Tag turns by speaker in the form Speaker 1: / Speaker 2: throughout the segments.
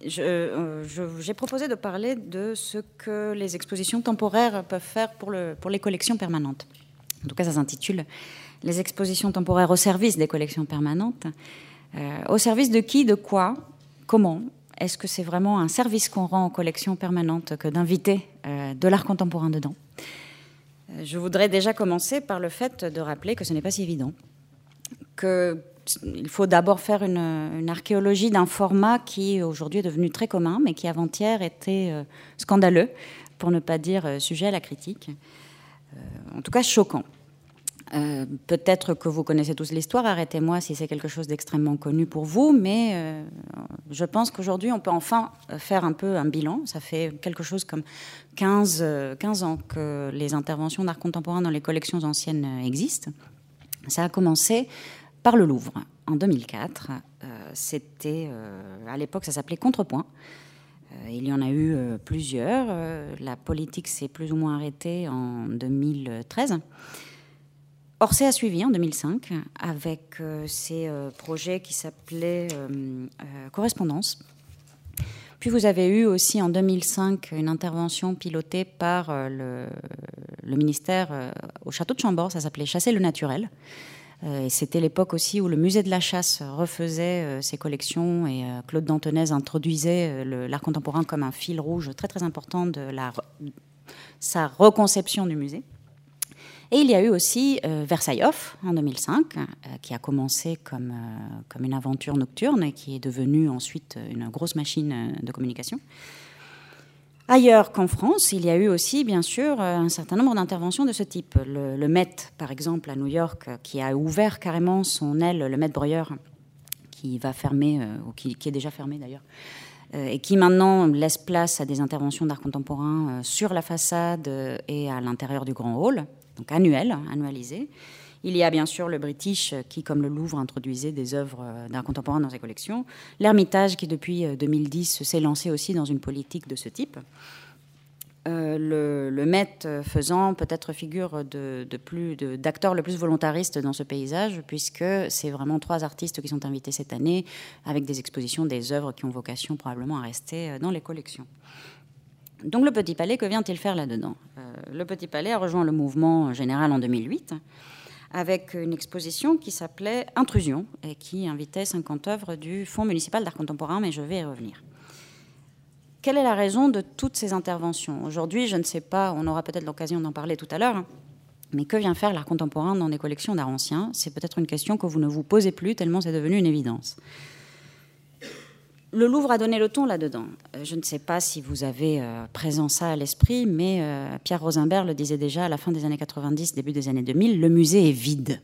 Speaker 1: Euh, j'ai proposé de parler de ce que les expositions temporaires peuvent faire pour, le, pour les collections permanentes. En tout cas, ça s'intitule Les expositions temporaires au service des collections permanentes. Euh, au service de qui, de quoi, comment Est-ce que c'est vraiment un service qu'on rend aux collections permanentes que d'inviter euh, de l'art contemporain dedans? Je voudrais déjà commencer par le fait de rappeler que ce n'est pas si évident. Que il faut d'abord faire une, archéologie d'un format qui aujourd'hui est devenu très commun, mais qui avant-hier était euh, scandaleux, pour ne pas dire euh, sujet à la critique. Euh, en tout cas, choquant. Peut-être que vous connaissez tous l'histoire, arrêtez-moi si c'est quelque chose d'extrêmement connu pour vous, mais je pense qu'aujourd'hui on peut enfin faire un peu un bilan. Ça fait quelque chose comme 15, 15 ans que les interventions d'art contemporain dans les collections anciennes existent. Ça a commencé par le Louvre en 2004. Euh, c'était, euh, à l'époque, ça s'appelait Contrepoint. Euh, il y en a eu plusieurs. la politique s'est plus ou moins arrêtée en 2013. Orsay a suivi en 2005 avec ses projets qui s'appelaient Correspondance. Puis vous avez eu aussi en 2005 une intervention pilotée par le, le ministère au château de Chambord, ça s'appelait Chasser le naturel. Euh, c'était l'époque aussi où le musée de la chasse refaisait euh, ses collections et euh, Claude Dantonez introduisait l'art contemporain comme un fil rouge très important de sa reconception du musée. Et il y a eu aussi Versailles Off en 2005, qui a commencé comme, comme une aventure nocturne et qui est devenue ensuite une grosse machine de communication. Ailleurs qu'en France, il y a eu aussi, bien sûr, euh, un certain nombre d'interventions de ce type. Le, Met, par exemple, à New York, qui a ouvert carrément son aile, le Met Breuer, qui va fermer, euh, ou qui, est déjà fermé d'ailleurs, euh, et qui maintenant laisse place à des interventions d'art contemporain sur la façade et à l'intérieur du grand hall, donc annuel, annualisé. Il y a bien sûr le British qui, comme le Louvre, introduisait des œuvres d'art contemporain dans ses collections. L'Ermitage qui, depuis 2010, euh, s'est lancé aussi dans une politique de ce type. Euh, le, le, Met faisant peut-être figure de, plus d'acteurs le plus volontariste dans ce paysage, puisque c'est vraiment trois artistes qui sont invités cette année, avec des expositions des œuvres qui ont vocation probablement à rester euh, dans les collections. Donc le Petit Palais, que vient-il faire là-dedans? Le Petit Palais a rejoint le mouvement général en 2008 avec une exposition qui s'appelait Intrusion et qui invitait 50 œuvres du Fonds municipal d'art contemporain, mais je vais y revenir. Quelle est la raison de toutes ces interventions? Aujourd'hui, je ne sais pas, on aura peut-être l'occasion d'en parler tout à l'heure, mais que vient faire l'art contemporain dans des collections d'art ancien? C'est peut-être une question que vous ne vous posez plus tellement c'est devenu une évidence. Le Louvre a donné le ton là-dedans. Euh, je ne sais pas si vous avez euh, présent ça à l'esprit, mais euh, Pierre Rosenberg le disait déjà à la fin des années 90, début des années 2000, le musée est vide.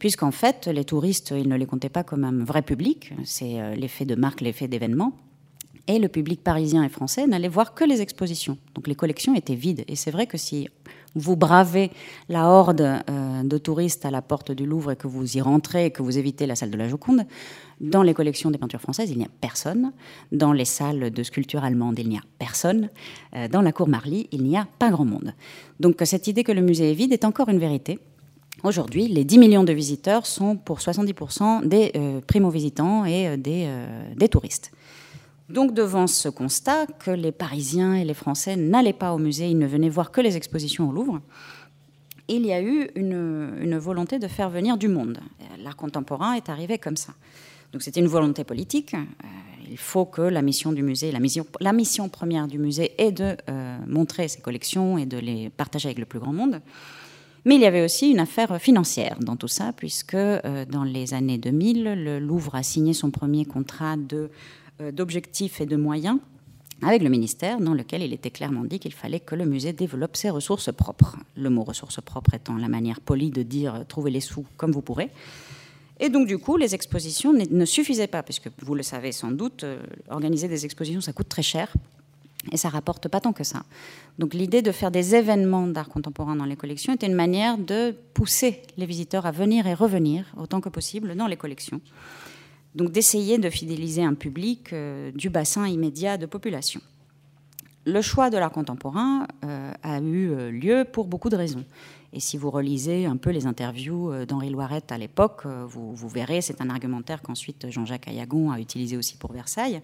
Speaker 1: Puisqu'en fait, les touristes, ils ne les comptaient pas comme un vrai public, c'est l'effet de marque, l'effet d'événement. Et le public parisien et français n'allait voir que les expositions. Donc les collections étaient vides. Et c'est vrai que si vous bravez la horde euh, de touristes à la porte du Louvre et que vous y rentrez et que vous évitez la salle de la Joconde, dans les collections des peintures françaises, il n'y a personne. Dans les salles de sculpture allemandes, il n'y a personne. Euh, dans la cour Marly, il n'y a pas grand monde. Donc cette idée que le musée est vide est encore une vérité. Aujourd'hui, les 10 millions de visiteurs sont pour 70% des euh, primo-visitants et des, des touristes. Donc devant ce constat que les Parisiens et les Français n'allaient pas au musée, ils ne venaient voir que les expositions au Louvre, il y a eu une, volonté de faire venir du monde. L'art contemporain est arrivé comme ça. Donc c'était une volonté politique. Euh, il faut que la mission du musée, la mission, première du musée est de euh, montrer ses collections et de les partager avec le plus grand monde. Mais il y avait aussi une affaire financière dans tout ça, puisque euh, dans les années 2000, le Louvre a signé son premier contrat de d'objectifs et de moyens avec le ministère, dans lequel il était clairement dit qu'il fallait que le musée développe ses ressources propres. Le mot ressources propres étant la manière polie de dire euh, trouvez les sous comme vous pourrez. Et donc, du coup, les expositions ne suffisaient pas, puisque vous le savez sans doute, euh, organiser des expositions, ça coûte très cher. Et ça rapporte pas tant que ça. Donc l'idée de faire des événements d'art contemporain dans les collections était une manière de pousser les visiteurs à venir et revenir autant que possible dans les collections donc d'essayer de fidéliser un public euh, du bassin immédiat de population. Le choix de l'art contemporain euh, a eu euh, lieu pour beaucoup de raisons. Et si vous relisez un peu les interviews d'Henri Loiret à l'époque, vous, verrez, c'est un argumentaire qu'ensuite Jean-Jacques Ayagon a utilisé aussi pour Versailles.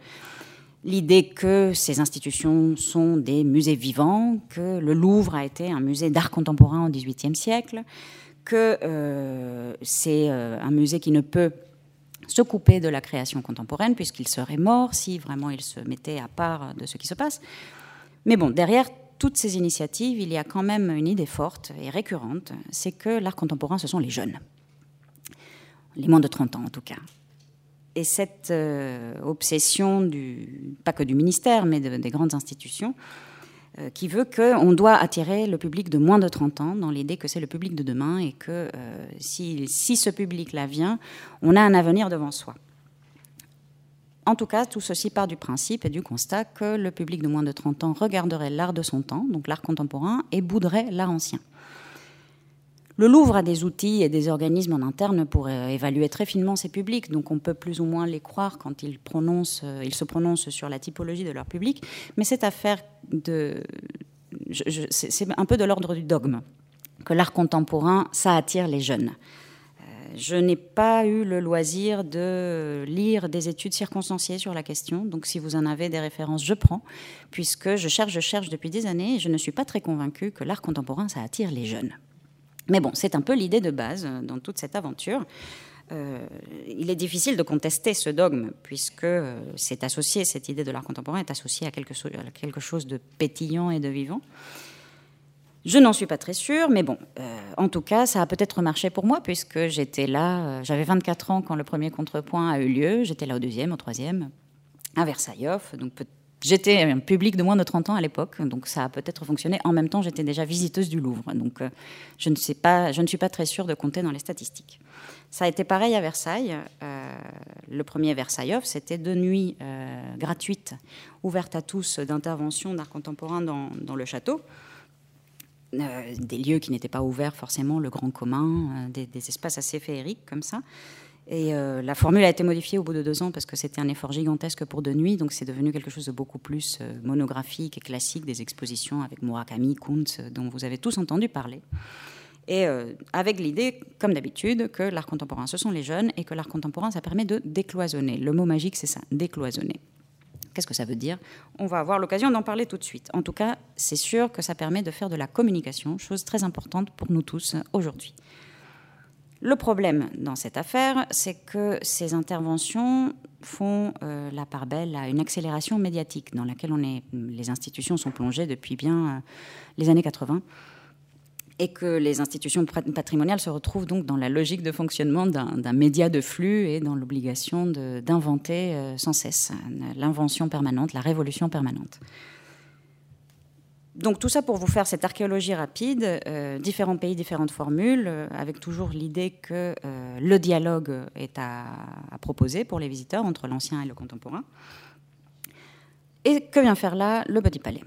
Speaker 1: l'idée que ces institutions sont des musées vivants, que le Louvre a été un musée d'art contemporain au XVIIIe siècle, que c'est un musée qui ne peut se couper de la création contemporaine puisqu'il serait mort si vraiment il se mettait à part de ce qui se passe. Mais bon, derrière toutes ces initiatives, il y a quand même une idée forte et récurrente, c'est que l'art contemporain, ce sont les jeunes. Les moins de 30 ans en tout cas. Et cette euh, obsession, du, pas que du ministère, mais des grandes institutions, euh, qui veut qu'on doit attirer le public de moins de 30 ans, dans l'idée que c'est le public de demain et que euh, si, si, ce public-là vient, on a un avenir devant soi. En tout cas, tout ceci part du principe et du constat que le public de moins de 30 ans regarderait l'art de son temps, donc l'art contemporain, et bouderait l'art ancien. Le Louvre a des outils et des organismes en interne pour euh, évaluer très finement ses publics, donc on peut plus ou moins les croire quand ils, prononcent, euh, ils se prononcent sur la typologie de leur public. Mais cette affaire de. C'est un peu de l'ordre du dogme que l'art contemporain, ça attire les jeunes. Euh, je n'ai pas eu le loisir de lire des études circonstanciées sur la question, donc si vous en avez des références, je prends, puisque je cherche, je cherche depuis des années et je ne suis pas très convaincue que l'art contemporain, ça attire les jeunes. Mais bon, c'est un peu l'idée de base euh, dans toute cette aventure. Euh, il est difficile de contester ce dogme, puisque euh, c'est associé, cette idée de l'art contemporain est associée à quelque, chose de pétillant et de vivant. Je n'en suis pas très sûre, mais bon, en tout cas, ça a peut-être marché pour moi, puisque j'étais là, j'avais 24 ans quand le premier contrepoint a eu lieu, j'étais là au deuxième, au troisième, à Versailles, donc peut J'étais un public de moins de 30 ans à l'époque, donc ça a peut-être fonctionné. En même temps, j'étais déjà visiteuse du Louvre, donc euh, je, ne suis pas très sûre de compter dans les statistiques. Ça a été pareil à Versailles. Euh, le premier Versailles Off, c'était deux nuits euh, gratuites, ouvertes à tous, d'intervention d'art contemporain dans, le château. des lieux qui n'étaient pas ouverts forcément, le grand commun, des, des espaces assez féeriques comme ça. Et euh, la formule a été modifiée au bout de deux ans parce que c'était un effort gigantesque pour deux nuits, donc c'est devenu quelque chose de beaucoup plus euh, monographique et classique, des expositions avec Murakami, Kuntz, euh, dont vous avez tous entendu parler. Et avec l'idée, comme d'habitude, que l'art contemporain, ce sont les jeunes, et que l'art contemporain, ça permet de décloisonner. Le mot magique, c'est ça, décloisonner. Qu'est-ce que ça veut dire? On va avoir l'occasion d'en parler tout de suite. En tout cas, c'est sûr que ça permet de faire de la communication, chose très importante pour nous tous aujourd'hui. Le problème dans cette affaire, c'est que ces interventions font euh, la part belle à une accélération médiatique dans laquelle les institutions sont plongées depuis bien euh, les années 80 et que les institutions patrimoniales se retrouvent donc dans la logique de fonctionnement d'un média de flux et dans l'obligation d'inventer euh, sans cesse l'invention permanente, la révolution permanente donc tout ça pour vous faire cette archéologie rapide, euh, différents pays, différentes formules, euh, avec toujours l'idée que euh, le dialogue est à, proposer pour les visiteurs entre l'ancien et le contemporain. Et que vient faire là le Petit Palais?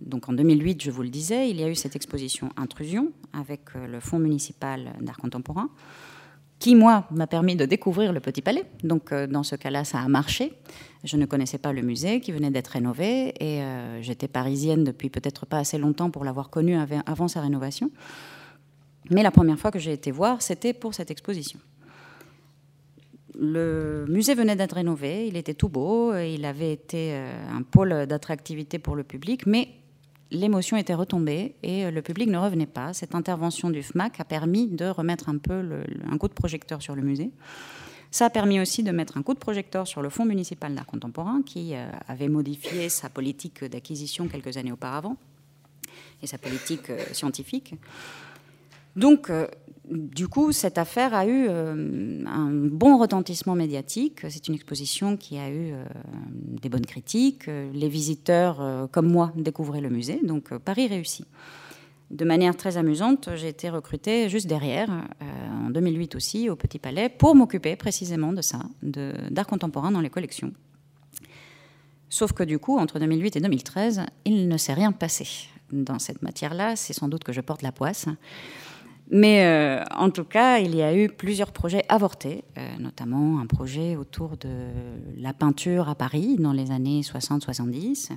Speaker 1: Donc en 2008, je vous le disais, il y a eu cette exposition Intrusion avec le Fonds municipal d'art contemporain qui, moi, m'a permis de découvrir le Petit Palais. Donc, euh, dans ce cas-là, ça a marché. Je ne connaissais pas le musée qui venait d'être rénové et euh, j'étais parisienne depuis peut-être pas assez longtemps pour l'avoir connu avant sa rénovation. Mais la première fois que j'ai été voir, c'était pour cette exposition. Le musée venait d'être rénové, il était tout beau, il avait été euh, un pôle d'attractivité pour le public, mais l'émotion était retombée et euh, le public ne revenait pas. Cette intervention du FMAC a permis de remettre un peu un coup de projecteur sur le musée. Ça a permis aussi de mettre un coup de projecteur sur le Fonds municipal d'art contemporain qui euh, avait modifié sa politique d'acquisition quelques années auparavant et sa politique euh, scientifique. Donc, du coup, cette affaire a eu euh, un bon retentissement médiatique. C'est une exposition qui a eu euh, des bonnes critiques. Les visiteurs, euh, comme moi, découvraient le musée. Donc, Paris réussit. De manière très amusante, j'ai été recrutée juste derrière, en 2008 aussi, au Petit Palais, pour m'occuper précisément de ça, d'art contemporain dans les collections. Sauf que du coup, entre 2008 et 2013, il ne s'est rien passé dans cette matière-là. C'est sans doute que je porte la poisse. Mais euh, en tout cas, il y a eu plusieurs projets avortés, euh, notamment un projet autour de la peinture à Paris dans les années 60-70,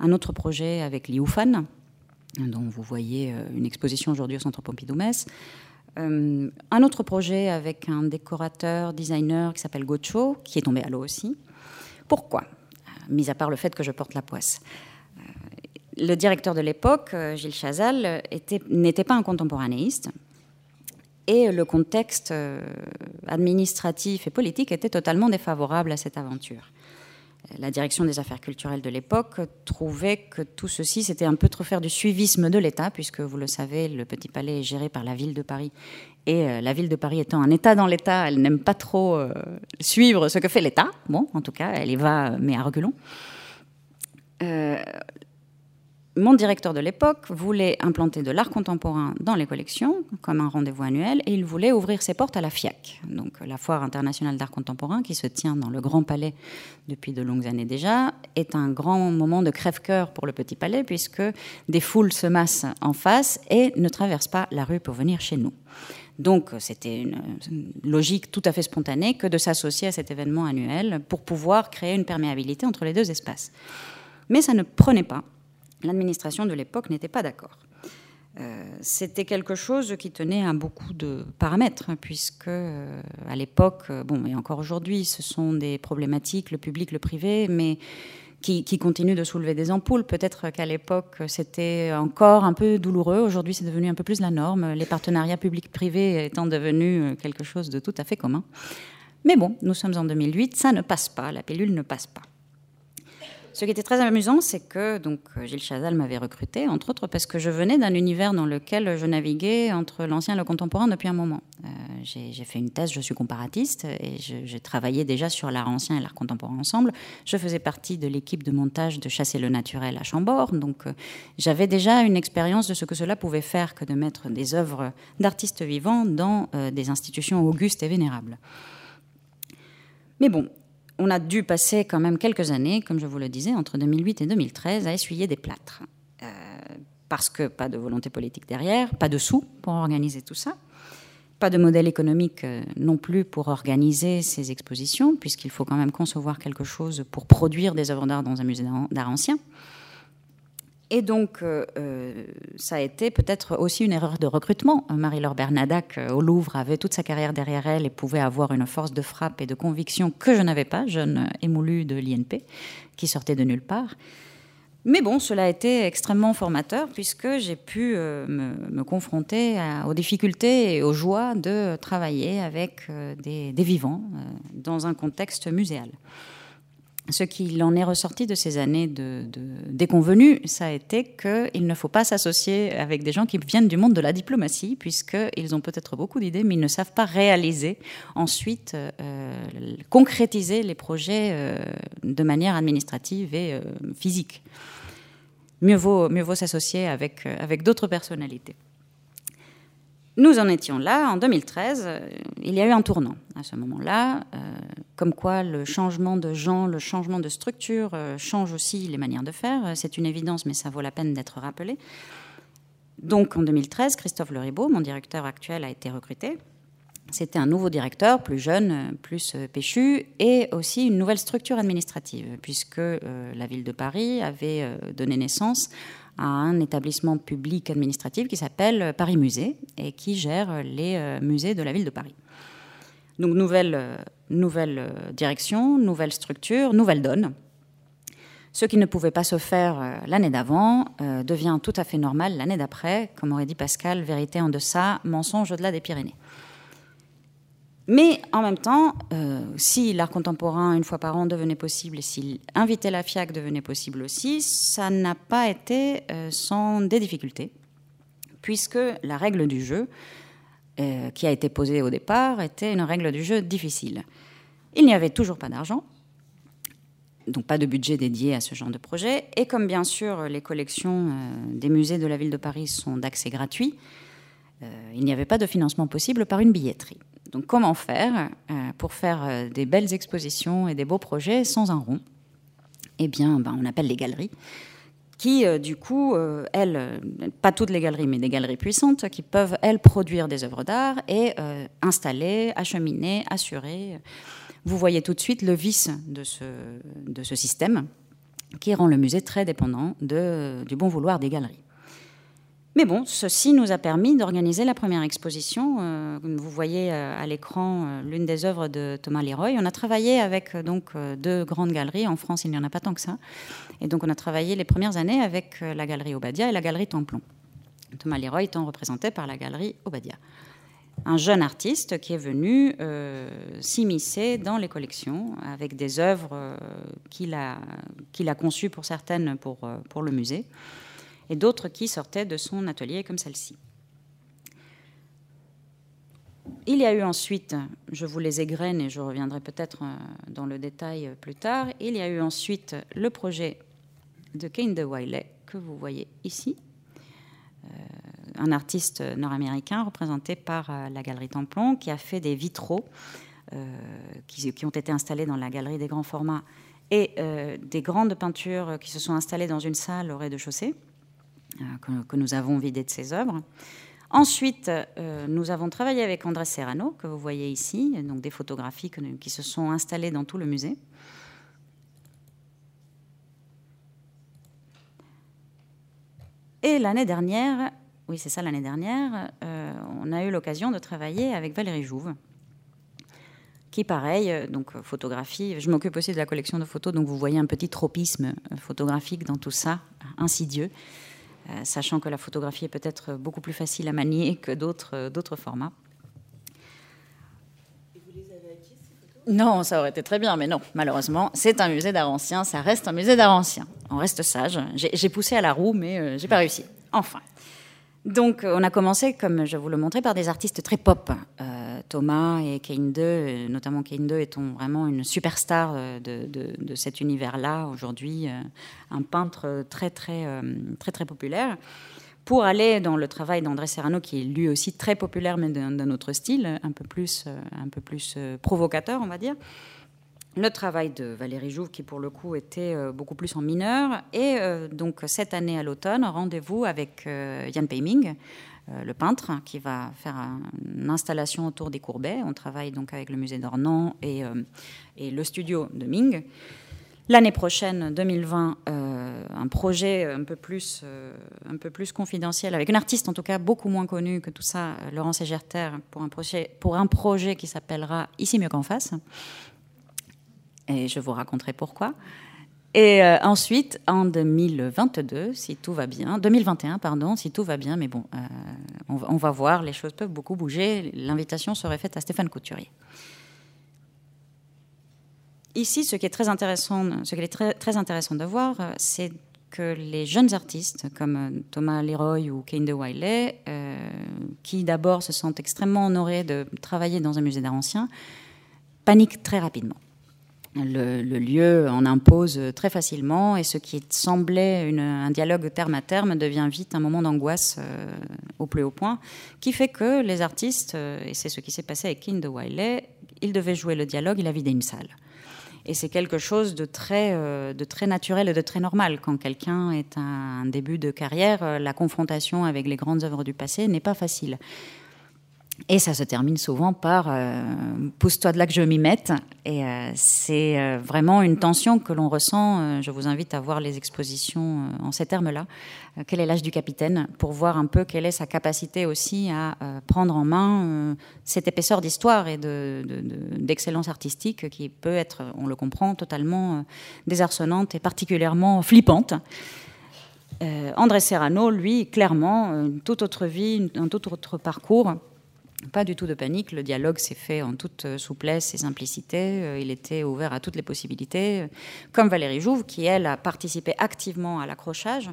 Speaker 1: un autre projet avec Liu Fan, dont vous voyez euh, une exposition aujourd'hui au Centre Pompidou-Metz, un autre projet avec un décorateur, designer qui s'appelle Gocho, qui est tombé à l'eau aussi. Pourquoi? Mis à part le fait que je porte la poisse. Le directeur de l'époque, Gilles Chazal, n'était pas un contemporanéiste, et le contexte administratif et politique était totalement défavorable à cette aventure la direction des affaires culturelles de l'époque trouvait que tout ceci, c'était un peu trop faire du suivisme de l'État, puisque vous le savez, le Petit Palais est géré par la ville de Paris. Et euh, la ville de Paris étant un État dans l'État, elle n'aime pas trop euh, suivre ce que fait l'État. Bon, en tout cas, elle y va, mais à reculons. Euh, mon directeur de l'époque voulait implanter de l'art contemporain dans les collections comme un rendez-vous annuel et il voulait ouvrir ses portes à la FIAC, donc la Foire internationale d'art contemporain qui se tient dans le Grand Palais depuis de longues années déjà, est un grand moment de crève-cœur pour le Petit Palais puisque des foules se massent en face et ne traversent pas la rue pour venir chez nous. Donc c'était une, logique tout à fait spontanée que de s'associer à cet événement annuel pour pouvoir créer une perméabilité entre les deux espaces. Mais ça ne prenait pas l'administration de l'époque n'était pas d'accord. Euh, c'était quelque chose qui tenait à beaucoup de paramètres, puisque euh, à l'époque, euh, bon, et encore aujourd'hui, ce sont des problématiques, le public, le privé, mais qui, qui continuent de soulever des ampoules. Peut-être qu'à l'époque, c'était encore un peu douloureux. Aujourd'hui, c'est devenu un peu plus la norme, les partenariats publics-privés étant devenus quelque chose de tout à fait commun. Mais bon, nous sommes en 2008, ça ne passe pas, la pilule ne passe pas. Ce qui était très amusant, c'est que donc Gilles Chazal m'avait recruté, entre autres parce que je venais d'un univers dans lequel je naviguais entre l'ancien et le contemporain depuis un moment. Euh, j'ai fait une thèse, je suis comparatiste, et j'ai travaillé déjà sur l'art ancien et l'art contemporain ensemble. Je faisais partie de l'équipe de montage de Chasser le naturel à Chambord, donc euh, j'avais déjà une expérience de ce que cela pouvait faire que de mettre des œuvres d'artistes vivants dans euh, des institutions augustes et vénérables. Mais bon, on a dû passer quand même quelques années, comme je vous le disais, entre 2008 et 2013, à essuyer des plâtres. Euh, parce que pas de volonté politique derrière, pas de sous pour organiser tout ça, pas de modèle économique euh, non plus pour organiser ces expositions, puisqu'il faut quand même concevoir quelque chose pour produire des œuvres d'art dans un musée d'art ancien. Et donc, euh, euh, ça a été peut-être aussi une erreur de recrutement. Marie-Laure Bernadac, euh, au Louvre, avait toute sa carrière derrière elle et pouvait avoir une force de frappe et de conviction que je n'avais pas, jeune émoulue de l'INP, qui sortait de nulle part. Mais bon, cela a été extrêmement formateur puisque j'ai pu me, confronter aux difficultés et aux joies de travailler avec des, des vivants dans un contexte muséal ce qu'il en est ressorti de ces années de, déconvenues, ça a été qu'il ne faut pas s'associer avec des gens qui viennent du monde de la diplomatie, puisqu'ils ont peut-être beaucoup d'idées, mais ils ne savent pas réaliser, ensuite euh, concrétiser les projets euh, de manière administrative et euh, physique. Mieux vaut, mieux vaut s'associer avec, avec d'autres personnalités. Nous en étions là en 2013. Euh, il y a eu un tournant à ce moment-là, euh, comme quoi le changement de genre, le changement de structure euh, change aussi les manières de faire. C'est une évidence, mais ça vaut la peine d'être rappelé. Donc en 2013, Christophe Leribaud, mon directeur actuel, a été recruté. C'était un nouveau directeur, plus jeune, plus péchu, et aussi une nouvelle structure administrative, puisque la ville de Paris avait donné naissance à un établissement public administratif qui s'appelle Paris Musée et qui gère les euh, musées de la ville de Paris. Donc nouvelle, euh, euh, direction, nouvelle structure, nouvelle donne. Ce qui ne pouvait pas se faire l'année d'avant devient tout à fait normal l'année d'après, comme aurait dit Pascal, vérité en deçà, mensonge au-delà des Pyrénées. Mais en même temps, euh, si l'art contemporain, une fois par an, devenait possible, et si inviter la FIAC devenait possible aussi, ça n'a pas été euh, sans des difficultés, puisque la règle du jeu, euh, qui a été posée au départ, était une règle du jeu difficile. Il n'y avait toujours pas d'argent, donc pas de budget dédié à ce genre de projet, et comme bien sûr les collections des musées de la ville de Paris sont d'accès gratuit, il n'y avait pas de financement possible par une billetterie. Donc comment faire euh, pour faire euh, des belles expositions et des beaux projets sans un rond? Eh bien, ben, on appelle les galeries qui, euh, du coup, elles, pas toutes les galeries, mais des galeries puissantes, qui peuvent, elles, produire des œuvres d'art et installer, acheminer, assurer. Vous voyez tout de suite le vice de ce, système qui rend le musée très dépendant du bon vouloir des galeries. Mais bon, ceci nous a permis d'organiser la première exposition. Euh, vous voyez euh, à l'écran euh, l'une des œuvres de Thomas Leroy. On a travaillé avec donc deux grandes galeries. En France, il n'y en a pas tant que ça. Et donc, on a travaillé les premières années avec la galerie Obadia et la galerie Templon. Thomas Leroy étant représenté par la galerie Obadia. Un jeune artiste qui est venu s'immiscer dans les collections avec des œuvres qu'il a, qu'il a conçues pour certaines pour, pour le musée et d'autres qui sortaient de son atelier comme celle-ci. Il y a eu ensuite, je vous les égrène et je reviendrai peut-être euh, dans le détail euh, plus tard, il y a eu ensuite le projet de Kane de Wiley que vous voyez ici, euh, un artiste nord-américain représenté par la Galerie Templon qui a fait des vitraux qui, qui, ont été installés dans la Galerie des grands formats et des grandes peintures qui se sont installées dans une salle au rez-de-chaussée. Euh, que, nous avons vidé de ses œuvres. Ensuite, euh, nous avons travaillé avec André Serrano, que vous voyez ici, donc des photographies qui se sont installées dans tout le musée. Et l'année dernière, oui c'est ça l'année dernière, euh, on a eu l'occasion de travailler avec Valérie Jouve, qui pareil, donc photographie, je m'occupe aussi de la collection de photos, donc vous voyez un petit tropisme photographique dans tout ça, insidieux. Euh, sachant que la photographie est peut-être beaucoup plus facile à manier que d'autres, euh, d'autres formats. Non, ça aurait été très bien, mais non, malheureusement, c'est un musée d'art ancien, ça reste un musée d'art ancien. On reste sage. J'ai, poussé à la roue, mais euh, j'ai pas réussi. Enfin. Donc, on a commencé, comme je vous le montrais, par des artistes très pop. Thomas et Kane 2, notamment Kane 2 étant vraiment une superstar euh, de, cet univers-là aujourd'hui, euh, un peintre très très euh, très très populaire. Pour aller dans le travail d'André Serrano, qui est lui aussi très populaire, mais d'un autre style, un peu plus, un peu plus provocateur, on va dire le travail de Valérie Jouve, qui pour le coup était beaucoup plus en mineur. Et donc cette année à l'automne, rendez-vous avec Yann Peiming, euh, le peintre qui va faire une installation autour des courbets. On travaille donc avec le musée d'Ornans et, euh, et, le studio de Ming. L'année prochaine, 2020, euh, un projet un peu, plus, un peu plus confidentiel, avec une artiste en tout cas beaucoup moins connue que tout ça, Laurence Egerter, pour un projet, pour un projet qui s'appellera Ici mieux qu'en face. Et je vous raconterai pourquoi. Et euh, ensuite, en 2022, si tout va bien, 2021, pardon, si tout va bien, mais bon, euh, on, va voir, les choses peuvent beaucoup bouger. L'invitation serait faite à Stéphane Couturier. Ici, ce qui est très intéressant, ce qui est très, intéressant de voir, euh, c'est que les jeunes artistes comme Thomas Leroy ou Kane de Wiley, qui d'abord se sentent extrêmement honorés de travailler dans un musée d'art ancien, paniquent très rapidement le, lieu en impose très facilement et ce qui semblait un dialogue terme à terme devient vite un moment d'angoisse euh, au plus haut point, qui fait que les artistes, euh, et c'est ce qui s'est passé avec King de Wiley, ils devaient jouer le dialogue, il a vidé une salle. Et c'est quelque chose de très, euh, de très naturel et de très normal. Quand quelqu'un est un début de carrière, la confrontation avec les grandes œuvres du passé n'est pas facile. Et ça se termine souvent par euh, pousse-toi de là que je m'y mette. Et euh, c'est euh, vraiment une tension que l'on ressent. je vous invite à voir les expositions en ces termes-là. quel est l'âge du capitaine? Pour voir un peu quelle est sa capacité aussi à prendre en main cette épaisseur d'histoire et d'excellence de, artistique qui peut être, on le comprend, totalement désarçonnante et particulièrement flippante. André Serrano, lui, clairement, une toute autre vie, un tout autre parcours pas du tout de panique, le dialogue s'est fait en toute euh, souplesse et simplicité, euh, il était ouvert à toutes les possibilités, comme Valérie Jouve, qui, elle, a participé activement à l'accrochage.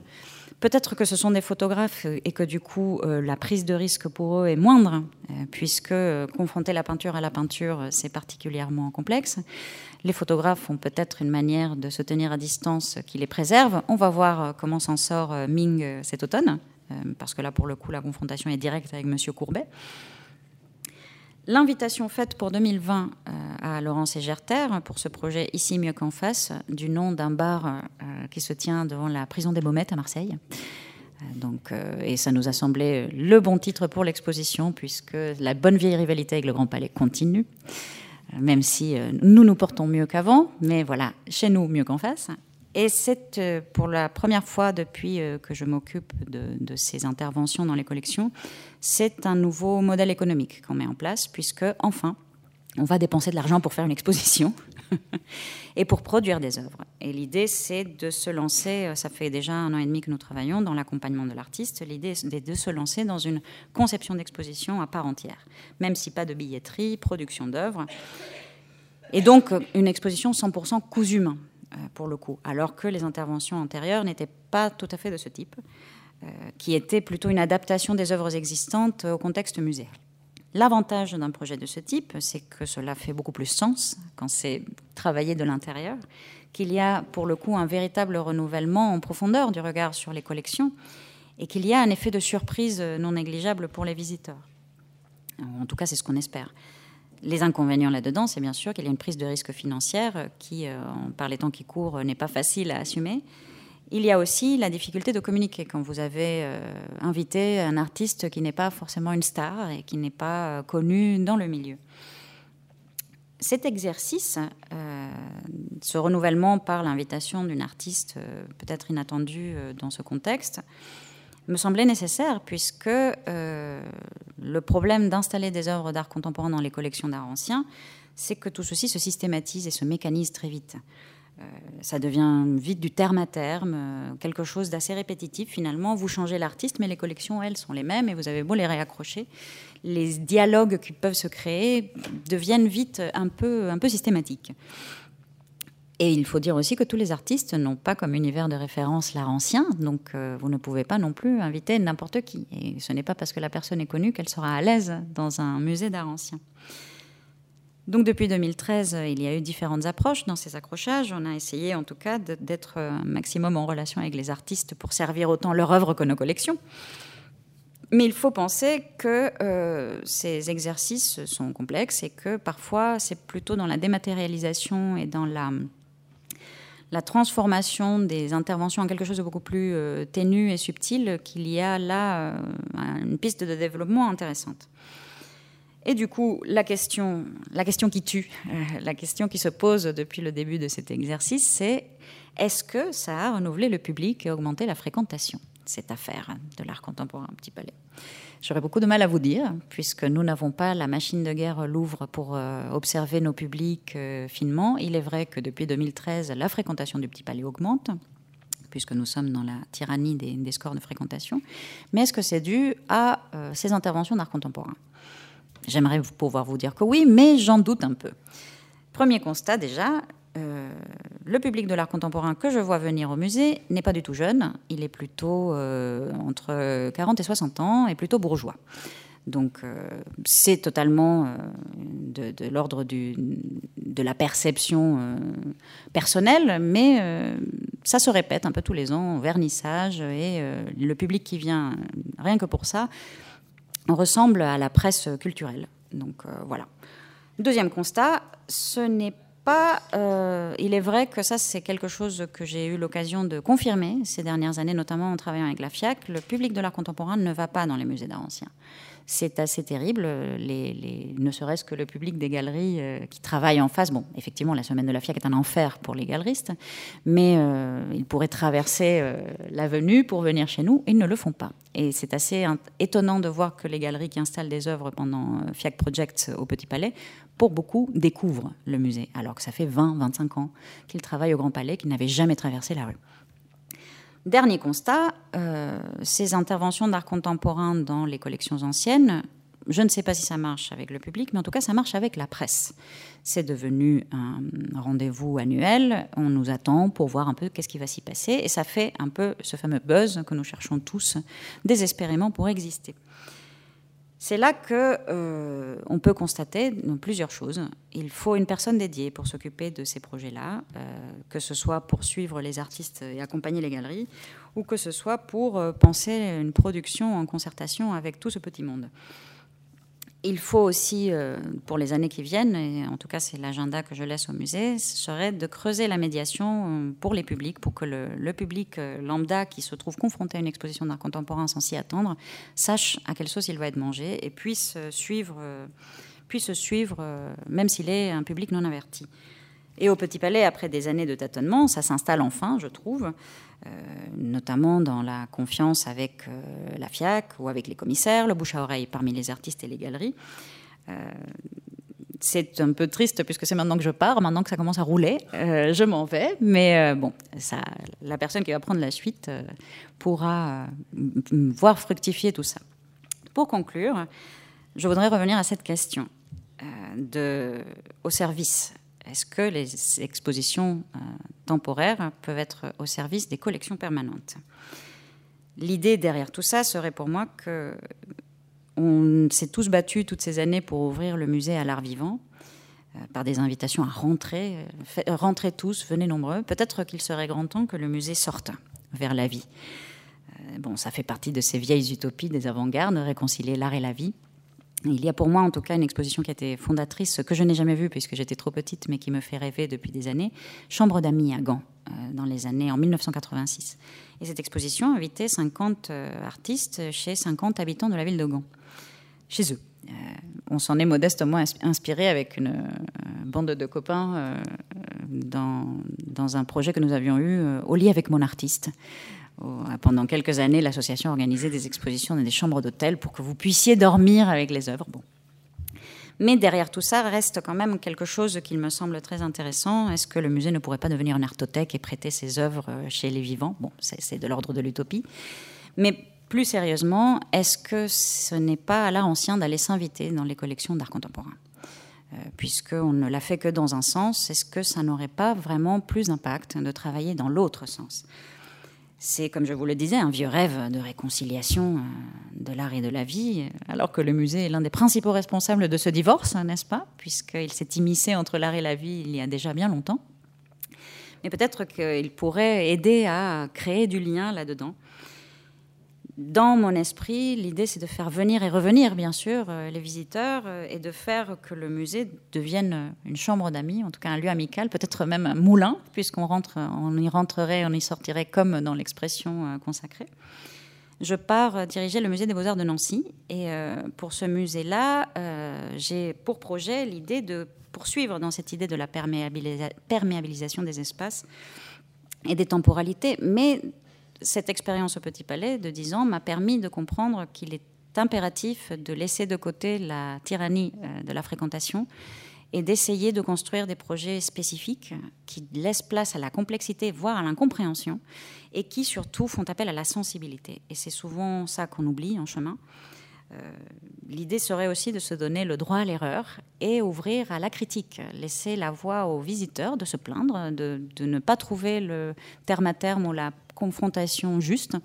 Speaker 1: Peut-être que ce sont des photographes et que du coup euh, la prise de risque pour eux est moindre, puisque confronter la peinture à la peinture, c'est particulièrement complexe. Les photographes ont peut-être une manière de se tenir à distance qui les préserve. On va voir comment s'en sort Ming cet automne, parce que là, pour le coup, la confrontation est directe avec Monsieur Courbet. L'invitation faite pour 2020 euh, à Laurence Egerter pour ce projet Ici mieux qu'en face, du nom d'un bar euh, qui se tient devant la prison des Baumettes à Marseille. Euh, donc, et ça nous a semblé le bon titre pour l'exposition, puisque la bonne vieille rivalité avec le Grand Palais continue, même si nous nous portons mieux qu'avant, mais voilà, chez nous mieux qu'en face. Et c'est euh, pour la première fois depuis euh, que je m'occupe de, ces interventions dans les collections, c'est un nouveau modèle économique qu'on met en place, puisque enfin, on va dépenser de l'argent pour faire une exposition et pour produire des œuvres. Et l'idée, c'est de se lancer, euh, ça fait déjà un an et demi que nous travaillons dans l'accompagnement de l'artiste, l'idée est de se lancer dans une conception d'exposition à part entière, même si pas de billetterie, production d'œuvres. Et donc une exposition 100% coûts humains. Euh, pour le coup, alors que les interventions antérieures n'étaient pas tout à fait de ce type, euh, qui étaient plutôt une adaptation des œuvres existantes au contexte muséal. L'avantage d'un projet de ce type, c'est que cela fait beaucoup plus sens quand c'est travaillé de l'intérieur, qu'il y a pour le coup un véritable renouvellement en profondeur du regard sur les collections et qu'il y a un effet de surprise non négligeable pour les visiteurs. En tout cas, c'est ce qu'on espère. Les inconvénients là-dedans, c'est bien sûr qu'il y a une prise de risque financière qui, euh, par les temps qui courent, n'est pas facile à assumer. Il y a aussi la difficulté de communiquer quand vous avez euh, invité un artiste qui n'est pas forcément une star et qui n'est pas euh, connu dans le milieu. Cet exercice, ce renouvellement par l'invitation d'une artiste peut-être inattendue dans ce contexte, me semblait nécessaire puisque euh, le problème d'installer des œuvres d'art contemporain dans les collections d'art ancien, c'est que tout ceci se systématise et se mécanise très vite. Euh, ça devient vite du terme à terme, euh, quelque chose d'assez répétitif finalement. Vous changez l'artiste, mais les collections, elles, sont les mêmes et vous avez beau les réaccrocher. Les dialogues qui peuvent se créer deviennent vite un peu, un peu systématiques. Et il faut dire aussi que tous les artistes n'ont pas comme univers de référence l'art ancien, donc euh, vous ne pouvez pas non plus inviter n'importe qui. Et ce n'est pas parce que la personne est connue qu'elle sera à l'aise dans un musée d'art ancien. Donc depuis 2013, il y a eu différentes approches dans ces accrochages. On a essayé en tout cas d'être un maximum en relation avec les artistes pour servir autant leur œuvre que nos collections. Mais il faut penser que euh, ces exercices sont complexes et que parfois c'est plutôt dans la dématérialisation et dans la la transformation des interventions en quelque chose de beaucoup plus euh, ténu et subtil, qu'il y a là euh, une piste de développement intéressante. Et du coup, la question, qui tue, euh, la question qui se pose depuis le début de cet exercice, c'est est-ce que ça a renouvelé le public et augmenté la fréquentation, cette affaire de l'art contemporain Petit Palais J'aurais beaucoup de mal à vous dire, puisque nous n'avons pas la machine de guerre Louvre pour euh, observer nos publics euh, finement. Il est vrai que depuis 2013, la fréquentation du Petit Palais augmente, puisque nous sommes dans la tyrannie des, scores de fréquentation. Mais est-ce que c'est dû à euh, ces interventions d'art contemporain? J'aimerais pouvoir vous dire que oui, mais j'en doute un peu. Premier constat déjà, euh, le public de l'art contemporain que je vois venir au musée n'est pas du tout jeune, il est plutôt euh, entre 40 et 60 ans et plutôt bourgeois. Donc euh, c'est totalement de, l'ordre de la perception personnelle, mais ça se répète un peu tous les ans, vernissage, et le public qui vient, rien que pour ça, ressemble à la presse culturelle. Donc voilà. Deuxième constat, ce n'est Euh, il est vrai que ça, c'est quelque chose que j'ai eu l'occasion de confirmer ces dernières années, notamment en travaillant avec la FIAC. Le public de l'art contemporain ne va pas dans les musées d'art ancien c'est assez terrible. Les, ne serait-ce que le public des galeries euh, qui travaillent en face. Bon, effectivement, la semaine de la FIAC est un enfer pour les galeristes, mais euh, ils pourraient traverser l'avenue pour venir chez nous. Ils ne le font pas. Et c'est assez étonnant de voir que les galeries qui installent des œuvres pendant FIAC Project au Petit Palais, pour beaucoup, découvrent le musée, alors que ça fait 20, 25 ans qu'ils travaillent au Grand Palais, qu'ils n'avaient jamais traversé la rue. Dernier constat, euh, ces interventions d'art contemporain dans les collections anciennes, je ne sais pas si ça marche avec le public, mais en tout cas, ça marche avec la presse. C'est devenu un rendez-vous annuel. On nous attend pour voir un peu qu'est-ce qui va s'y passer. Et ça fait un peu ce fameux buzz que nous cherchons tous désespérément pour exister. C'est là que euh, on peut constater plusieurs choses. Il faut une personne dédiée pour s'occuper de ces projets-là, euh, que ce soit pour suivre les artistes et accompagner les galeries, ou que ce soit pour euh, penser une production en concertation avec tout ce petit monde il faut aussi, euh, pour les années qui viennent, et en tout cas c'est l'agenda que je laisse au musée, ce serait de creuser la médiation euh, pour les publics, pour que le, public euh, lambda qui se trouve confronté à une exposition d'art contemporain sans s'y attendre, sache à quelle sauce il va être mangé et puisse suivre, puisse suivre même s'il est un public non averti. Et au Petit Palais, après des années de tâtonnement, ça s'installe enfin, je trouve, euh, notamment dans la confiance avec euh, la FIAC ou avec les commissaires, le bouche à oreille parmi les artistes et les galeries. Euh, c'est un peu triste puisque c'est maintenant que je pars, maintenant que ça commence à rouler, je m'en vais. Mais bon, la personne qui va prendre la suite pourra voir fructifier tout ça. Pour conclure, je voudrais revenir à cette question de, au service est-ce que les expositions euh, temporaires peuvent être au service des collections permanentes? L'idée derrière tout ça serait pour moi que on s'est tous battus toutes ces années pour ouvrir le musée à l'art vivant euh, par des invitations à rentrer, euh, rentrez tous, venez nombreux. Peut-être qu'il serait grand temps que le musée sorte vers la vie. bon, ça fait partie de ces vieilles utopies des avant-gardes, réconcilier l'art et la vie. Il y a pour moi en tout cas une exposition qui a été fondatrice, que je n'ai jamais vue puisque j'étais trop petite, mais qui me fait rêver depuis des années, Chambre d'amis à Gand, euh, dans les années en 1986. Et cette exposition invitait 50 euh, artistes chez 50 habitants de la ville de Gand, chez eux. Euh, on s'en est modestement inspiré avec une bande de copains dans, dans, un projet que nous avions eu au lit avec mon artiste pendant quelques années, l'association organisait des expositions dans des chambres d'hôtel pour que vous puissiez dormir avec les œuvres. Bon. Mais derrière tout ça reste quand même quelque chose qui me semble très intéressant. Est-ce que le musée ne pourrait pas devenir une artothèque et prêter ses œuvres chez les vivants? Bon, c'est de l'ordre de l'utopie. Mais plus sérieusement, est-ce que ce n'est pas à l'art ancien d'aller s'inviter dans les collections d'art contemporain? Euh, Puisqu'on ne l'a fait que dans un sens, est-ce que ça n'aurait pas vraiment plus d'impact de travailler dans l'autre sens? C'est, comme je vous le disais, un vieux rêve de réconciliation euh, de l'art et de la vie, alors que le musée est l'un des principaux responsables de ce divorce, n'est-ce pas? Puisqu'il s'est immiscé entre l'art et la vie il y a déjà bien longtemps. Mais peut-être qu'il pourrait aider à créer du lien là-dedans dans mon esprit, l'idée, c'est de faire venir et revenir, bien sûr, euh, les visiteurs euh, et de faire que le musée devienne euh, une chambre d'amis, en tout cas un lieu amical, peut-être même un moulin, puisqu'on rentre, on y rentrerait, on y sortirait comme dans l'expression consacrée. Je pars diriger le musée des beaux-arts de Nancy et pour ce musée-là, j'ai pour projet l'idée de poursuivre dans cette idée de la perméabilisation des espaces et des temporalités, mais cette expérience au Petit Palais de 10 ans m'a permis de comprendre qu'il est impératif de laisser de côté la tyrannie euh, de la fréquentation et d'essayer de construire des projets spécifiques qui laissent place à la complexité, voire à l'incompréhension, et qui surtout font appel à la sensibilité. Et c'est souvent ça qu'on oublie en chemin. Euh, l'idée serait aussi de se donner le droit à l'erreur et ouvrir à la critique, laisser la voix aux visiteurs de se plaindre, de, de ne pas trouver le terme à terme ou la confrontation juste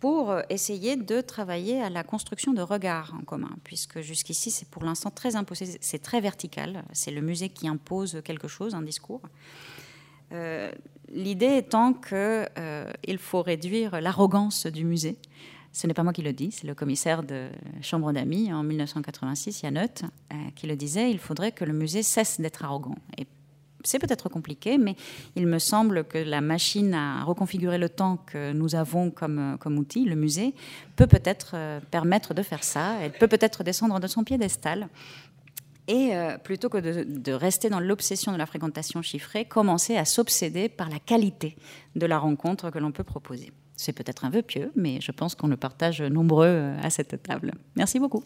Speaker 1: pour essayer de travailler à la construction de regards en commun, puisque jusqu'ici c'est pour l'instant très imposé, c'est très vertical, c'est le musée qui impose quelque chose, un discours. Euh, l'idée étant qu'il euh, faut réduire l'arrogance du musée. Ce n'est pas moi qui le dis, c'est le commissaire de Chambre d'amis en 1986, Yann euh, qui le disait, il faudrait que le musée cesse d'être arrogant. Et c'est peut-être compliqué, mais il me semble que la machine à reconfigurer le temps que nous avons comme, comme outil, le musée, peut peut-être euh, permettre de faire ça. Elle peut peut-être descendre de son piédestal et euh, plutôt que de, rester dans l'obsession de la fréquentation chiffrée, commencer à s'obséder par la qualité de la rencontre que l'on peut proposer. C'est peut-être un vœu pieux, mais je pense qu'on le partage nombreux euh, à cette table. Merci beaucoup.